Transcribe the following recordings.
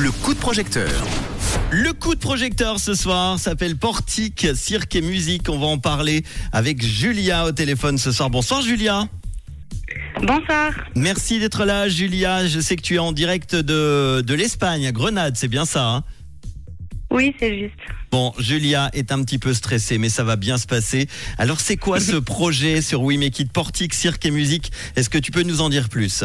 le coup de projecteur. Le coup de projecteur ce soir s'appelle Portique, cirque et musique. On va en parler avec Julia au téléphone ce soir. Bonsoir Julia. Bonsoir. Merci d'être là Julia. Je sais que tu es en direct de, de l'Espagne, à Grenade, c'est bien ça hein? Oui, c'est juste. Bon, Julia est un petit peu stressée, mais ça va bien se passer. Alors c'est quoi ce projet sur We Make It Portique, cirque et musique? Est-ce que tu peux nous en dire plus?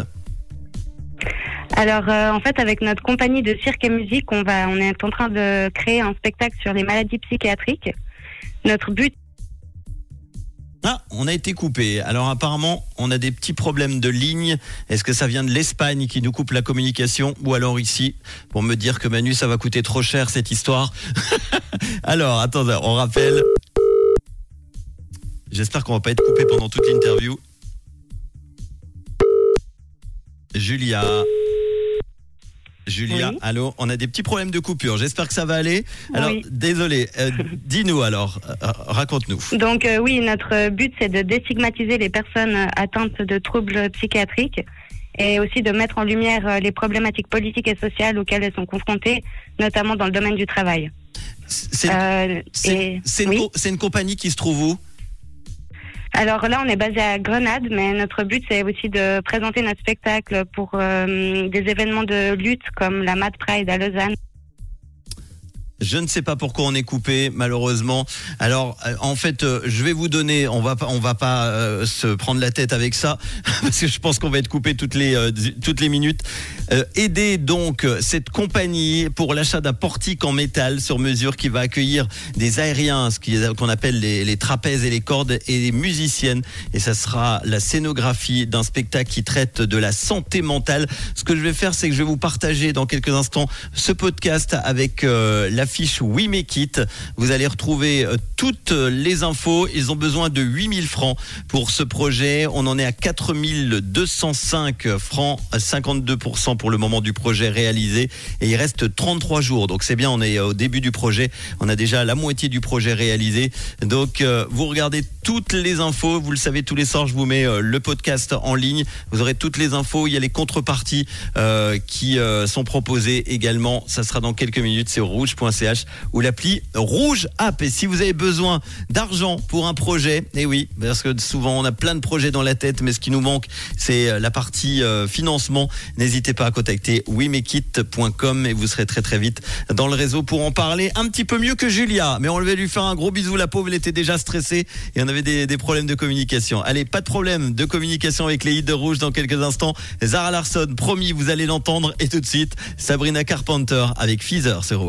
Alors, euh, en fait, avec notre compagnie de cirque et musique, on, va, on est en train de créer un spectacle sur les maladies psychiatriques. Notre but, Ah, on a été coupé. Alors apparemment, on a des petits problèmes de ligne. Est-ce que ça vient de l'Espagne qui nous coupe la communication ou alors ici pour me dire que Manu, ça va coûter trop cher cette histoire? Alors, attendez, on rappelle. J'espère qu'on va pas être coupé pendant toute l'interview. Julia. Julia, Oui. allô, on a des petits problèmes de coupure. J'espère que ça va aller. Alors, Oui. désolé, euh, dis-nous alors, euh, raconte-nous. donc euh, oui, notre but, c'est de déstigmatiser les personnes atteintes de troubles psychiatriques et aussi de mettre en lumière les problématiques politiques et sociales auxquelles elles sont confrontées, notamment dans le domaine du travail. C'est c'est- et- c'est une, oui. co- c'est une compagnie qui se trouve où? Alors là, on est basé à Grenade, mais notre but, c'est aussi de présenter notre spectacle pour euh, des événements de lutte comme la Mad Pride à Lausanne. Je ne sais pas pourquoi on est coupé, malheureusement. Alors, euh, en fait, euh, je vais vous donner. On va pas, on va pas euh, se prendre la tête avec ça, parce que je pense qu'on va être coupé toutes les toutes les minutes. Euh, aider donc cette compagnie pour l'achat d'un portique en métal sur mesure qui va accueillir des aériens, ce qu'on appelle les, les trapèzes et les cordes, et des musiciennes. Et ça sera la scénographie d'un spectacle qui traite de la santé mentale. Ce que je vais faire, c'est que je vais vous partager dans quelques instants ce podcast avec euh, l'affiche We Make It. Vous allez retrouver euh, toutes les infos. Ils ont besoin de 8000 francs pour ce projet. On en est à 4205 francs, à 52% pour le moment du projet réalisé. Et il reste 33 jours. Donc c'est bien, on est au début du projet. On a déjà la moitié du projet réalisé. Donc euh, vous regardez toutes les infos. Vous le savez, tous les soirs, je vous mets euh, le podcast en ligne. Vous aurez toutes les infos. Il y a les contreparties euh, qui euh, sont proposées également. Ça sera dans quelques minutes. C'est ou l'appli Rouge App. Et si vous avez besoin d'argent pour un projet, et oui, parce que souvent on a plein de projets dans la tête, mais ce qui nous manque, c'est euh, la partie euh, financement. N'hésitez pas à contacter wemekit.com et vous serez très très vite dans le réseau pour en parler un petit peu mieux que Julia. Mais on va lui faire un gros bisou. La pauvre, elle était déjà stressée et on avait des, des problèmes de communication. Allez, pas de problème de communication avec les hits de rouge dans quelques instants. Zara Larson, promis, vous allez l'entendre. Et tout de suite, Sabrina Carpenter avec Feather Rouge.